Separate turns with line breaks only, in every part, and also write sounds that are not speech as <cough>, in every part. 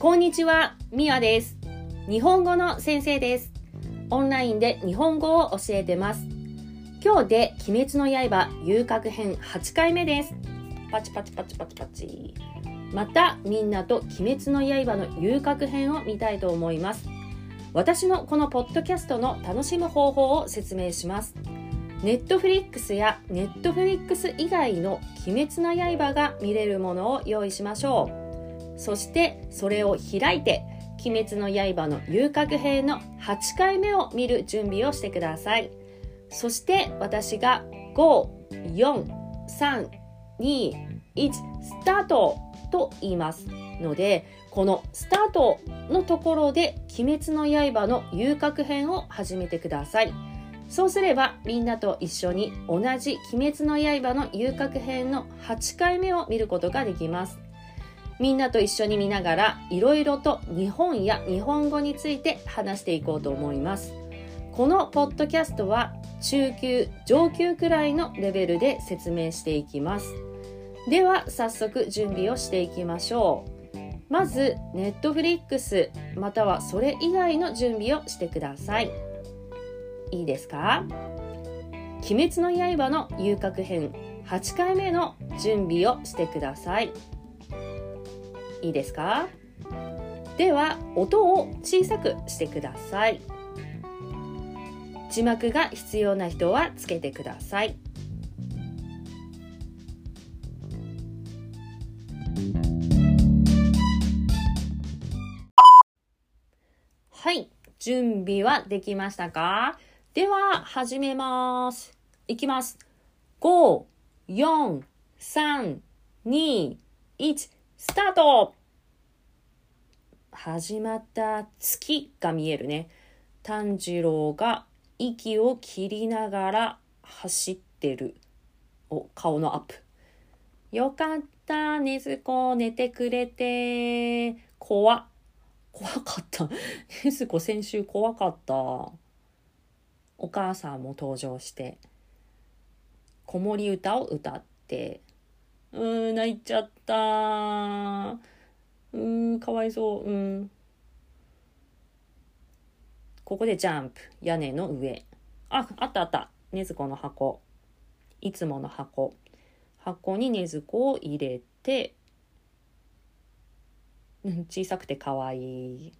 こんにちは、みわです。日本語の先生です。オンラインで日本語を教えてます。今日で鬼滅の刃遊郭編8回目です。パチパチパチパチパチ。またみんなと鬼滅の刃の遊郭編を見たいと思います。私のこのポッドキャストの楽しむ方法を説明します。ネットフリックスやネットフリックス以外の鬼滅の刃が見れるものを用意しましょう。そしてそれを開いて鬼滅の刃の遊郭編の8回目を見る準備をしてください。そして私が5、4、3、2、1、スタートと言いますので、このスタートのところで鬼滅の刃の遊郭編を始めてください。そうすればみんなと一緒に同じ鬼滅の刃の遊郭編の8回目を見ることができます。みんなと一緒に見ながらいろいろと日本や日本語について話していこうと思います。このポッドキャストは中級、上級くらいのレベルで説明していきます。では早速準備をしていきましょう。まず、ネットフリックスまたはそれ以外の準備をしてください。いいですか？鬼滅の刃の遊郭編8回目の準備をしてください。いいですか？では音を小さくしてください。字幕が必要な人はつけてください。はい準備はできましたか？では始めます。いきます。5 4 3 2 1スタート始まった月が見えるね。炭治郎が息を切りながら走ってる。お、顔のアップ。よかった、ねずこ、寝てくれて。怖っ。怖かった。ねずこ、先週怖かった。お母さんも登場して。子守歌を歌って。うん、泣いちゃったうん、かわいそう。うん。ここでジャンプ。屋根の上。あ、あったあった。ねずこの箱。いつもの箱。箱にねずこを入れて、うん小さくてかわいい。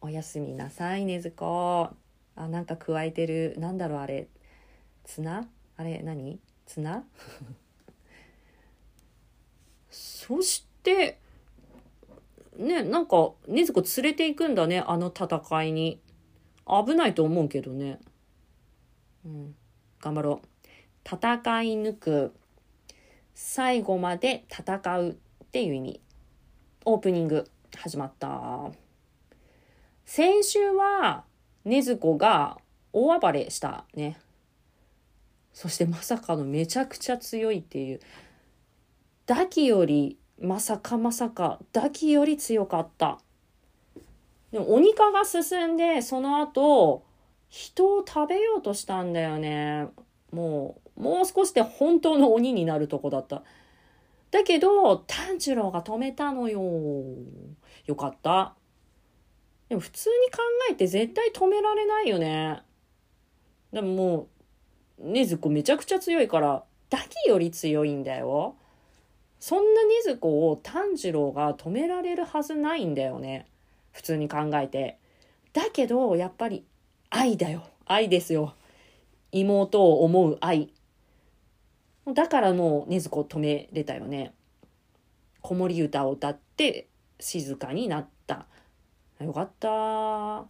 おやすみなさい、ねずこ。あ、なんか加えてる。なんだろう、あれ。綱あれ、何？綱そして、ね、なんか、禰豆子連れて行くんだね、あの戦いに。危ないと思うけどね。うん、頑張ろう。戦い抜く。最後まで戦うっていう意味。オープニング、始まった。先週は、禰豆子が大暴れしたね。そしてまさかのめちゃくちゃ強いっていう。ダキよりまさかまさかダキより強かった。でも鬼化が進んでその後人を食べようとしたんだよね。もうもう少しで本当の鬼になるとこだった。だけど炭治郎が止めたのよ。よかった。でも普通に考えて絶対止められないよね。でももうねずこめちゃくちゃ強いからダキより強いんだよ。そんな禰豆子を炭治郎が止められるはずないんだよね。普通に考えて。だけど、やっぱり愛だよ。愛ですよ。妹を思う愛。だからもう禰豆子を止めれたよね。子守歌を歌って静かになった。よかった。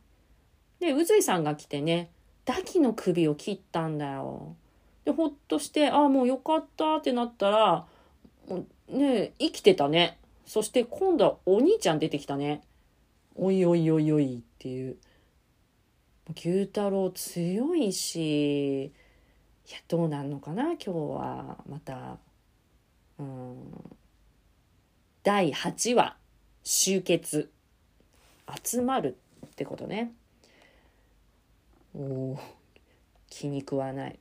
で、宇髄さんが来てね、ダキの首を切ったんだよ。で、ほっとして、ああ、もうよかったってなったら、ね生きてたね。そして今度はお兄ちゃん出てきたね。おいおいおいおいっていう。牛太郎強いし、いや、どうなんのかな今日は。また。うん。第8話、集結。集まるってことね。おお気に食わない。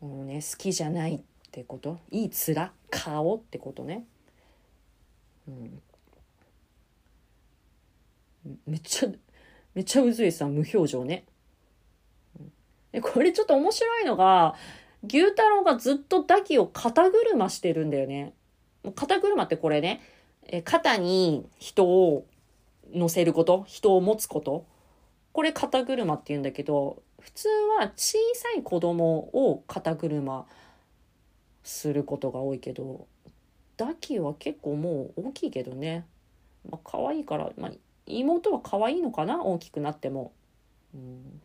もうね、好きじゃないっってこと？いい面？顔ってことね。うん。めっちゃ、めっちゃうずいさ無表情ね。これちょっと面白いのが、牛太郎がずっとダキを肩車してるんだよね。肩車ってこれね、え肩に人を乗せること、人を持つこと？これ肩車って言うんだけど、普通は小さい子供を肩車することが多いけど、ダキは結構もう大きいけどね。まあ可愛いから、まあ妹は可愛いのかな？大きくなっても。うん。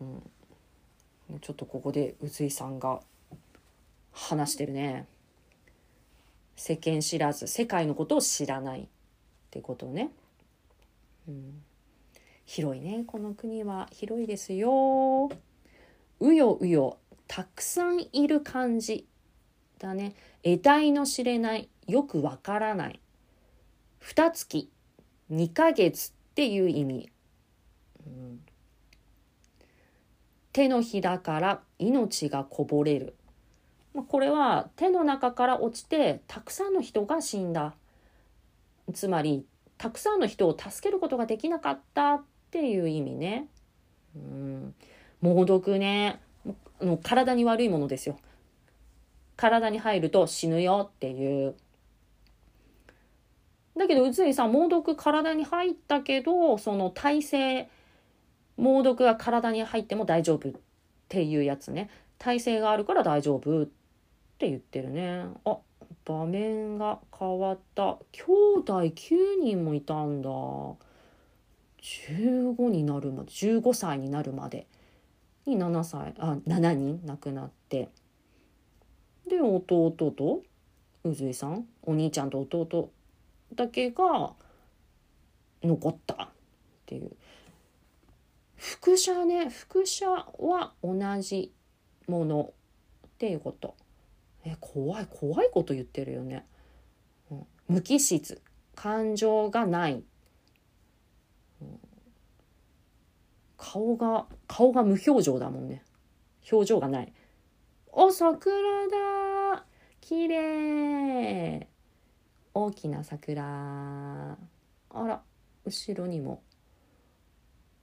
うん、ちょっとここで宇津井さんが話してるね。世間知らず世界のことを知らないってことね。うん、広いねこの国は広いですよ。うようよたくさんいる感じだね。得体の知れないよくわからない。二月2ヶ月っていう意味。うん手のひらから命がこぼれる。これは手の中から落ちてたくさんの人が死んだ。つまりたくさんの人を助けることができなかったっていう意味ね。うん、猛毒ねの体に悪いものですよ。体に入ると死ぬよっていう。だけど宇津井さん猛毒体に入ったけどその体勢猛毒が体に入っても大丈夫っていうやつね。体勢があるから大丈夫って言ってるね。あ場面が変わった。兄弟9人もいたんだ。15になるまで。15歳になるまで。に7歳あ7人亡くなって。で弟と宇髄さんお兄ちゃんと弟だけが残ったっていう。副写ね副写は同じものっていうこと。え怖い怖いこと言ってるよね、うん、無機質。感情がない、うん、顔が顔が無表情だもんね。表情がないお桜だ。綺麗。大きな桜。あら後ろにも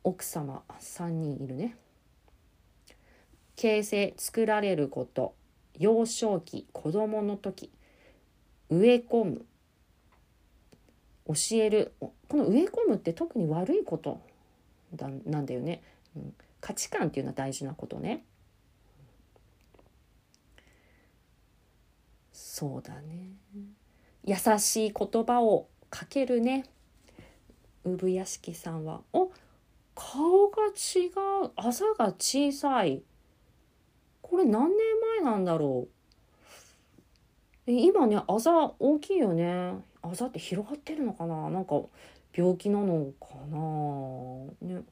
奥様3人いるね。形成作られること。幼少期子供の時。植え込む。教える。この植え込むって特に悪いこと。だなんだよね、うん、価値観っていうのは大事なことね。そうだね。優しい言葉をかけるね。産屋敷さんは。お顔が違う。あざが小さい。これ何年前なんだろう。今ねあざ大きいよね。あざって広がってるのかな。なんか病気なのかな？ね。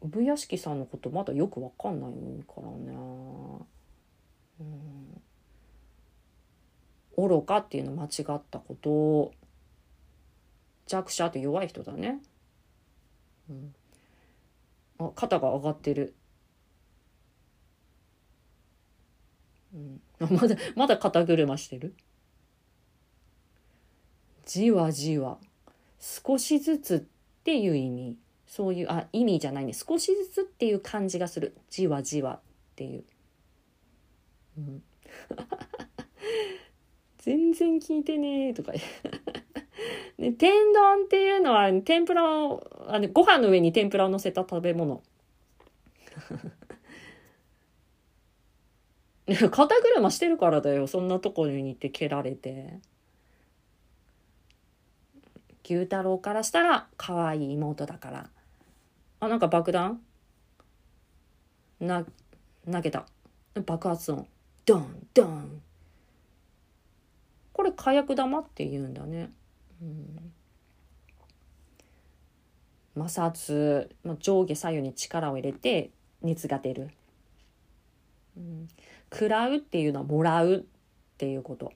産屋敷さんのことまだよくわかんないからね。うん。愚かっていうの間違ったこと。弱者って弱い人だね。うん。あ肩が上がってる。うん、あまだまだ肩車してる。じわじわ。少しずつっていう意味そういうあ意味じゃないね。少しずつっていう感じがする。じわじわっていう、うん、<laughs> 全然聞いてねとか。<laughs> ね、天丼っていうのは天ぷらをあのご飯の上に天ぷらを乗せた食べ物。<laughs> 肩車してるからだよ。そんなところに行って蹴られて。牛太郎からしたら可愛い妹だから。あなんか爆弾？な投げた。爆発音。ドンドン。これ火薬玉って言うんだね。うん。摩擦、まあ、上下左右に力を入れて熱が出る、うん、食らうっていうのはもらうっていうこと。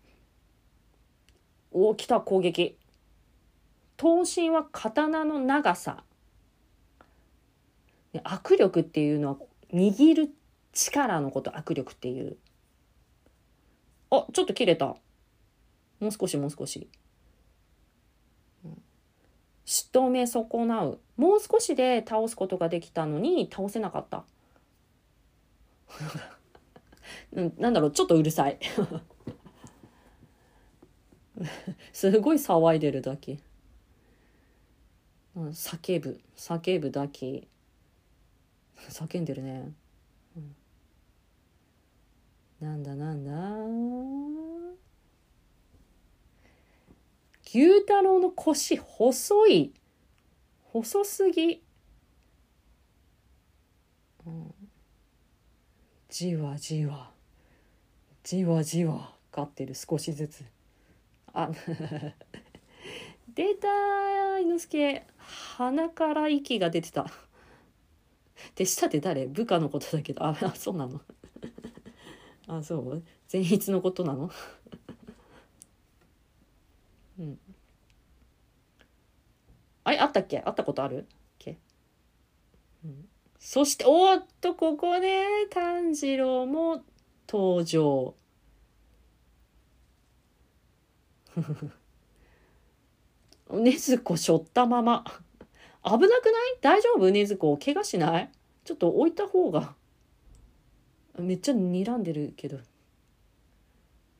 お来た攻撃。刀身は刀の長さ。握力っていうのは握る力のこと握力っていう。あちょっと切れた。もう少しもう少し。仕留め損なう。もう少しで倒すことができたのに倒せなかった。<laughs> なんだろうちょっとうるさい。<laughs> すごい騒いでるだけ。叫ぶ。叫ぶだけ。叫んでるね、うん、なんだなんだ？牛太郎の腰細い。細すぎ、うん、じわじわ。じわじわ。かってる。少しずつ。あ <laughs> 出た猪之助。鼻から息が出てた。<laughs> 手下って誰？部下のことだけど。ああそうなの？<laughs> あそう？前日のことなの？<laughs> うん。あれ？あったっけ？あったことある？っけ、うん、そして、おっと、ここね、炭治郎も登場。ねずこしょったまま。危なくない？大丈夫？ねずこ。怪我しない？ちょっと置いた方が。めっちゃ睨んでるけど。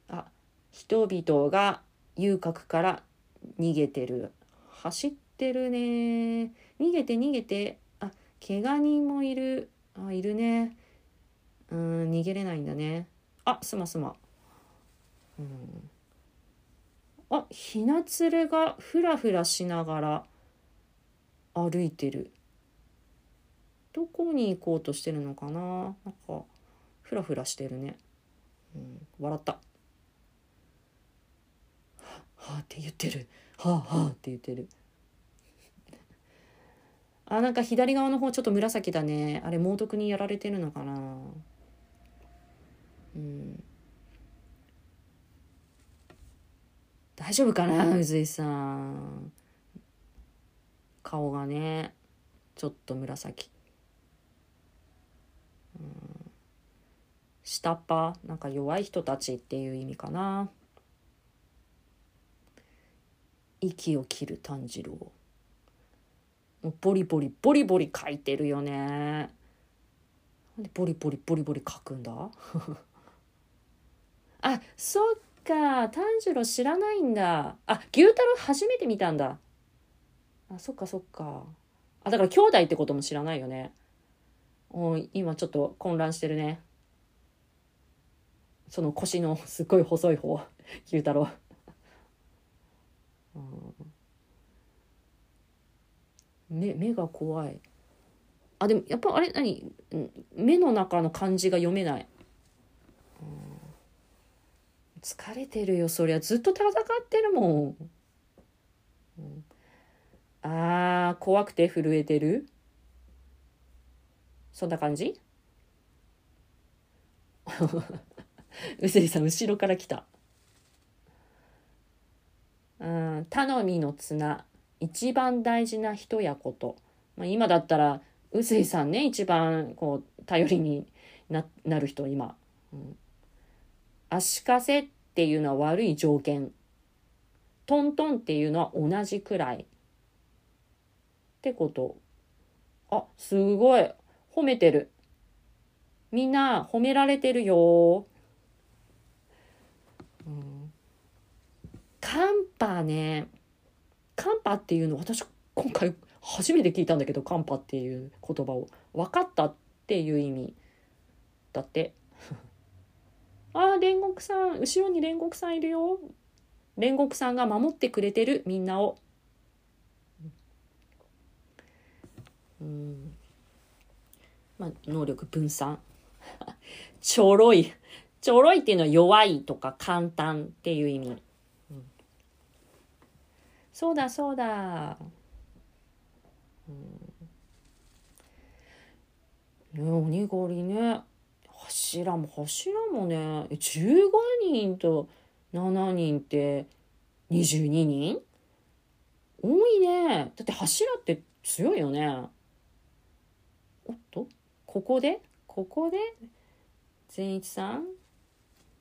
あ、人々が遊郭から逃げてる。走ってるね。逃げて逃げて。あ怪我人もいる。あいるね。うん逃げれないんだね。あすますま。うん。あひなつれがふらふらしながら歩いてる。どこに行こうとしてるのかな？なんかふらふらしてるね、うん、笑った。はあって言ってる。はあはあって言ってる。あなんか左側の方ちょっと紫だね。あれ猛毒にやられてるのかな？うん。大丈夫かな宇髄さん。顔がねちょっと紫。うん。下っ端なんか弱い人たちっていう意味かな。息を切る炭治郎。もうボリボリボリボリ書いてるよね。なんでボリボリボリボリ書くんだ？<laughs> あそっか炭治郎知らないんだ。あ牛太郎初めて見たんだ。あそっかそっか。あだから兄弟ってことも知らないよね。お今ちょっと混乱してるね。その腰のすっごい細い方。牛太郎。目目が怖い。あでもやっぱあれ何？目の中の漢字が読めない、疲れてるよそりゃずっと戦ってるもん、うん、あー怖くて震えてる？そんな感じ？<laughs> うすりさん後ろから来た。うん頼みの綱。一番大事な人やこと、まあ、今だったら臼井さんね一番こう頼りにななる人今、うん、足かせっていうのは悪い条件。トントンっていうのは同じくらい。ってこと。あすごい。褒めてる。みんな褒められてるよ、うん、カンパね。カンパっていうの私今回初めて聞いたんだけどカンパっていう言葉を。分かったっていう意味だって。ああ煉獄さん後ろに煉獄さんいるよ。煉獄さんが守ってくれてるみんなを。うん。まあ能力分散。<laughs> ちょろい。ちょろいっていうのは弱いとか簡単っていう意味。そうだそうだ。うん、ね鬼狩りね柱も柱もね15人と7人って22人？多いね。だって柱って強いよね。おっと？ここで？ここで？善一さん？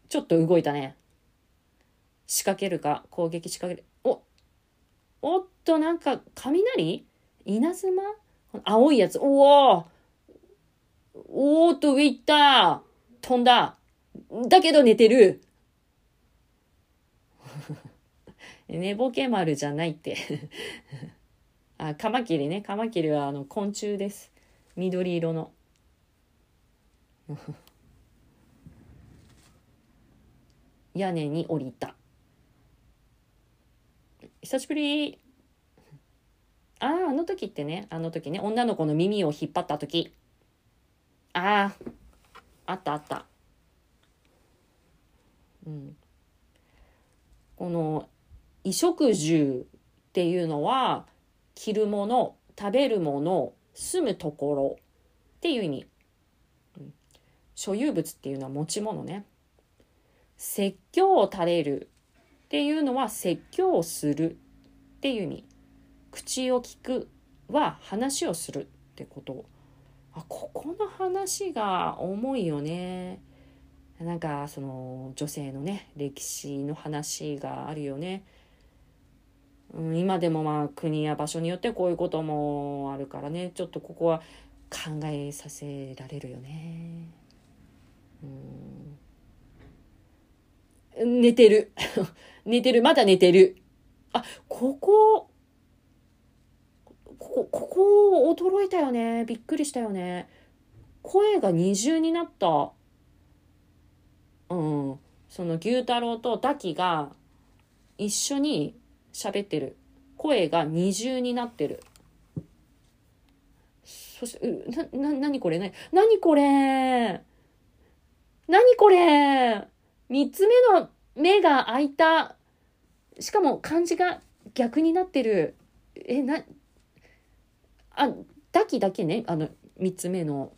ちょっと動いたね。仕掛けるか？攻撃仕掛ける？おおっと、なんか、雷？稲妻？青いやつ。おお！おーっと、上行った飛んだだけど寝てる <laughs> 寝ぼけ丸じゃないって <laughs> あ、カマキリね。カマキリはあの昆虫です。緑色の。<laughs> 屋根に降りた。久しぶり。ああ、あの時ってね、あの時ね、女の子の耳を引っ張った時。ああ、あったあった。うん。この衣食住っていうのは着るもの食べるもの住むところっていう意味、うん、所有物っていうのは持ち物ね。説教を垂れるっていうのは説教をするっていう意味。口を聞くは話をするってこと。あここの話が重いよね。なんかその女性のね歴史の話があるよね。うん、今でもまあ国や場所によってこういうこともあるからね。ちょっとここは考えさせられるよね。うん、寝てる。<laughs> 寝てる。まだ寝てる。あここここここ驚いたよねびっくりしたよね声が二重になったうんその牛太郎とダキが一緒に喋ってる。声が二重になってる。そして、な、な、なにこれ？な、なにこれ？なにこれ？三つ目の目が開いた。しかも漢字が逆になってる。え、な、あ、だきだけね、あの、三つ目の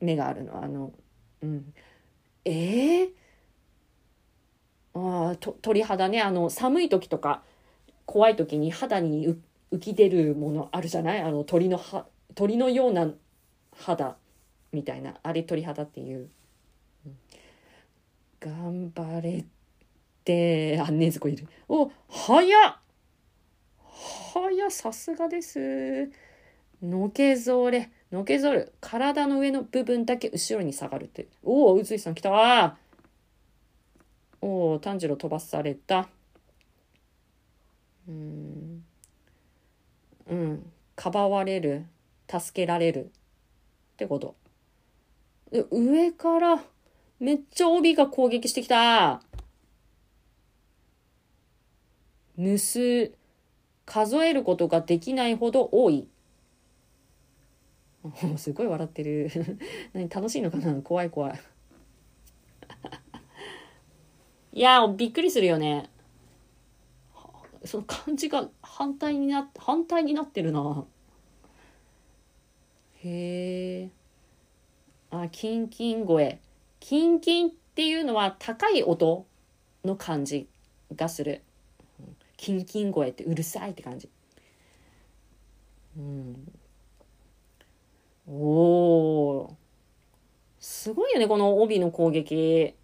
目があるの。あの、うん。えー、あ、と、鳥肌ね。あの、寒い時とか、怖い時に肌に浮き出るものあるじゃない？あの鳥のは鳥のような肌みたいなあれ鳥肌っていう。頑張れってあねずこいる。お早っ早さすがです。のけぞれのけぞる。体の上の部分だけ後ろに下がるって。おお宇津井さん来た。わおお炭治郎飛ばされた。うん。うん。かばわれる。助けられる。ってこと。で上からめっちゃ帯が攻撃してきた。盗数えることができないほど多い。すごい笑ってる。<laughs> 何楽しいのかな？怖い怖い。<laughs> いやびっくりするよね。その漢字が反対にな反対になってるな。へえあキンキン声。キンキンっていうのは高い音の感じがする。キンキン声ってうるさいって感じ。うん。おおすごいよねこの帯の攻撃。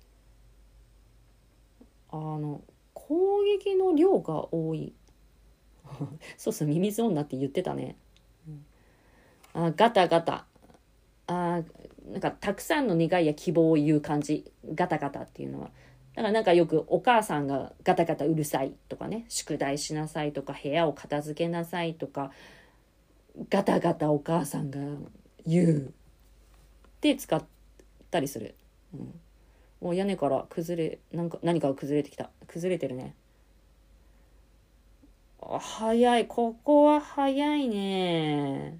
あの攻撃の量が多い。<laughs> そうそうミミズ女って言ってたね、あガタガタ。あなんかたくさんの願いや希望を言う感じ。ガタガタっていうのは。だからなんかよくお母さんがガタガタうるさいとかね。宿題しなさいとか部屋を片付けなさいとか。ガタガタお母さんが言う。って使ったりする。うん。もう屋根から崩れなんか何かが崩れてきた。崩れてるね。あ早い。ここは早いね。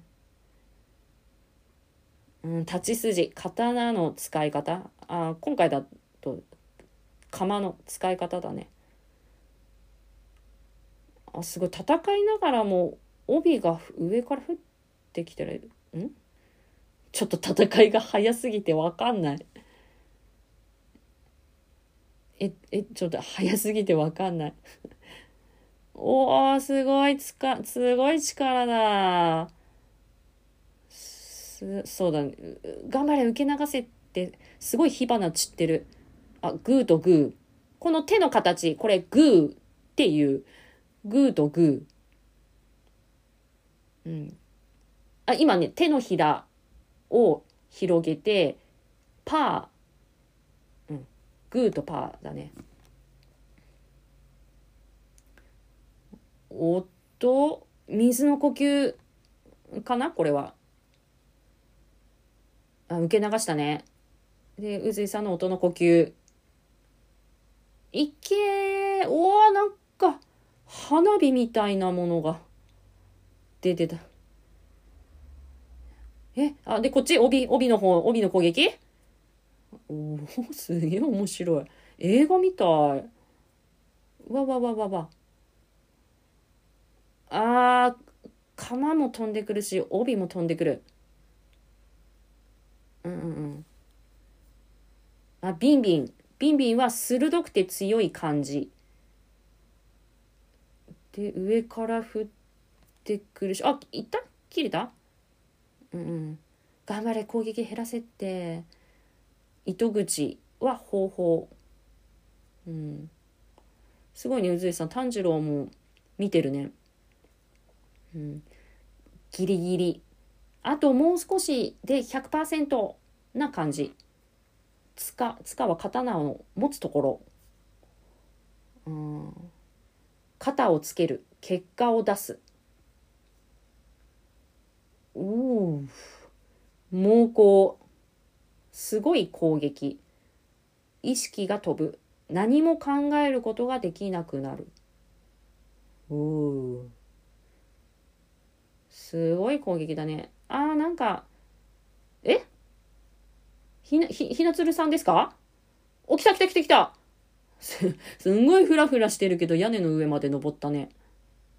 うん立ち筋。刀の使い方。あ今回だと釜の使い方だね。あすごい。戦いながらも帯が上から降ってきてる。ん？ちょっと戦いが早すぎてわかんないえ、え、ちょっと早すぎてわかんない。<laughs> おー、すごいつか、すごい力だ。す、そうだ、ね、頑張れ、受け流せって、すごい火花散ってる。あ、グーとグー。この手の形、これグーっていう、グーとグー。うん。あ、今ね、手のひらを広げて、パー、うん、グーとパーだね。おっと、水の呼吸かな？これは。あ、受け流したね。で、宇髄さんの音の呼吸。いけーおー、なんか、花火みたいなものが出てた。え、あ、で、こっち、帯、帯の方、帯の攻撃？おお、<laughs> すげえ面白い。映画みたい。わわわわわ。あー、鎌も飛んでくるし、帯も飛んでくる。うんうんうん。あ、ビンビン。ビンビンは鋭くて強い感じ。で、上から降ってくるし、あ、いった？切れた？うん。頑張れ、攻撃減らせって。糸口は方法。うん。すごいね、宇髄さん。炭治郎も見てるね。うん。ギリギリ。あともう少しで100%な感じ。つか、つかは刀を持つところ。うん。肩をつける。結果を出す。猛攻。すごい攻撃。意識が飛ぶ。何も考えることができなくなる。おお。すごい攻撃だね。あーなんか、え？ひな、ひ、ひなつるさんですか？お、来た来た来た来たす、すんごいフラフラしてるけど屋根の上まで登ったね。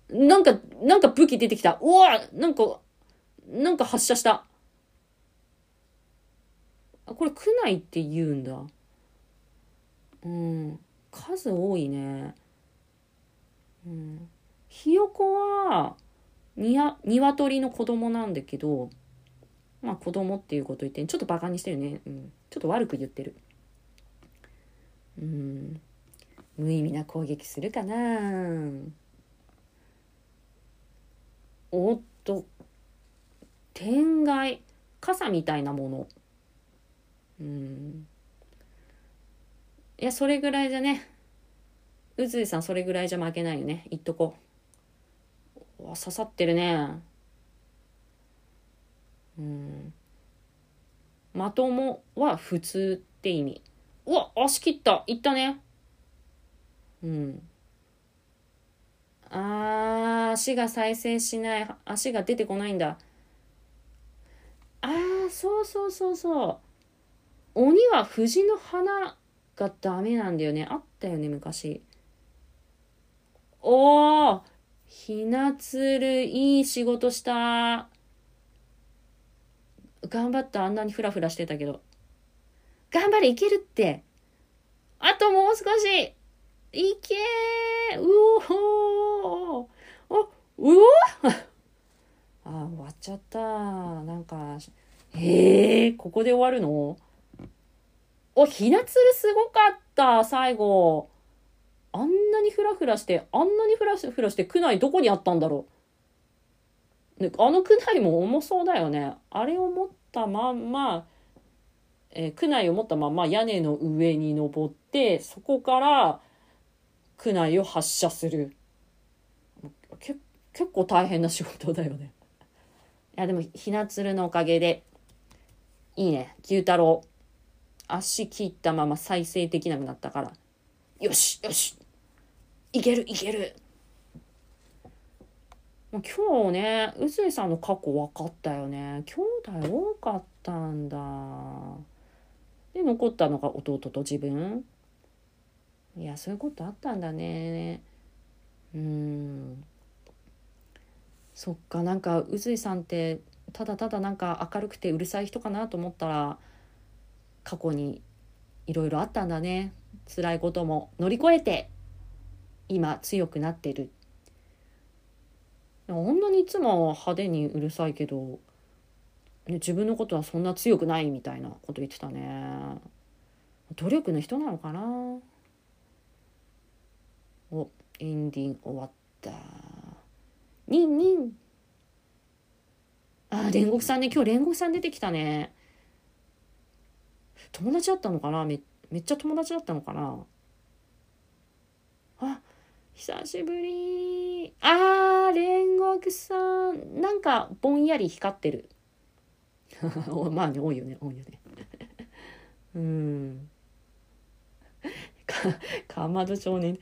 なんか、なんか武器出てきた。うわなんか、なんか発射した。あ、これ区内って言うんだ。うん。数多いね。うん。ひよこは、にや、鶏の子供なんだけど、まあ子供っていうこと言って、ちょっとバカにしてるね。うん。ちょっと悪く言ってる。うん。無意味な攻撃するかなおっと、天外、傘みたいなもの。うん。いや、それぐらいじゃね。宇髄さん、それぐらいじゃ負けないよね。言っとこう。わ、刺さってるね。うん。まともは普通って意味。うわ、足切った。いったね。うん。あー、足が再生しない。足が出てこないんだ。あー、そうそうそうそう。鬼は藤の花がダメなんだよね。あったよね、昔。おーひなつる、いい仕事した。頑張った、あんなにフラフラしてたけど。頑張れ、いけるって。あともう少し。いけーうおーお、うおあ、終わっちゃった。なんか、え、ここで終わるの？お、ひなつるすごかった、最後。あんなにフラフラして、あんなにフラフラして、区内どこにあったんだろう。ね、あの区内も重そうだよね。あれを持ったまんま、えー区内を持ったまんま屋根の上に登って、そこから区内を発射する。結構大変な仕事だよね。いや、でも、ひなつるのおかげで、いいね。牛太郎。足切ったまま再生できなくなったから。よしよし。いけるいける。今日ね臼井さんの過去分かったよね。兄弟多かったんだ。で残ったのが弟と自分。いやそういうことあったんだね。うん。そっかなんか臼井さんってただただなんか明るくてうるさい人かなと思ったら過去にいろいろあったんだね。辛いことも。乗り越えて今強くなってる。あんなにいつも派手にうるさいけど、ね、自分のことはそんな強くないみたいなこと言ってたね。努力の人なのかな。おエンディング終わった。ニンニンあ、煉獄さんね。今日煉獄さん出てきたね。友達だったのかな？めめっちゃ友達だったのかな？あ、久しぶり。あー、煉獄さん。なんか、ぼんやり光ってる。<laughs> まあね、多いよね、多いよね。<laughs> うん。か、かまど少年。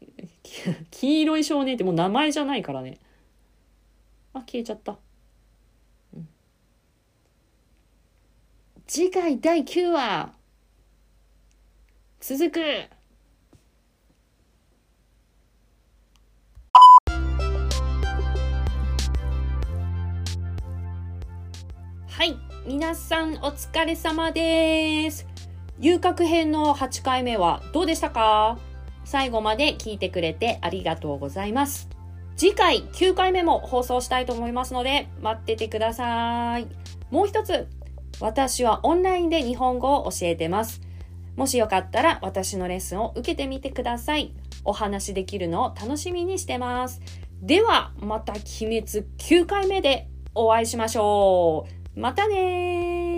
<laughs> 黄色い少年ってもう名前じゃないからね。あ、消えちゃった。次回第9話。続く。はい。皆さんお疲れ様です。遊郭編の8回目はどうでしたか？最後まで聞いてくれてありがとうございます次回9回目も放送したいと思いますので待っててくださいもう一つ私はオンラインで日本語を教えてます。もしよかったら私のレッスンを受けてみてください。お話できるのを楽しみにしてます。では、また鬼滅9回目でお会いしましょう。またね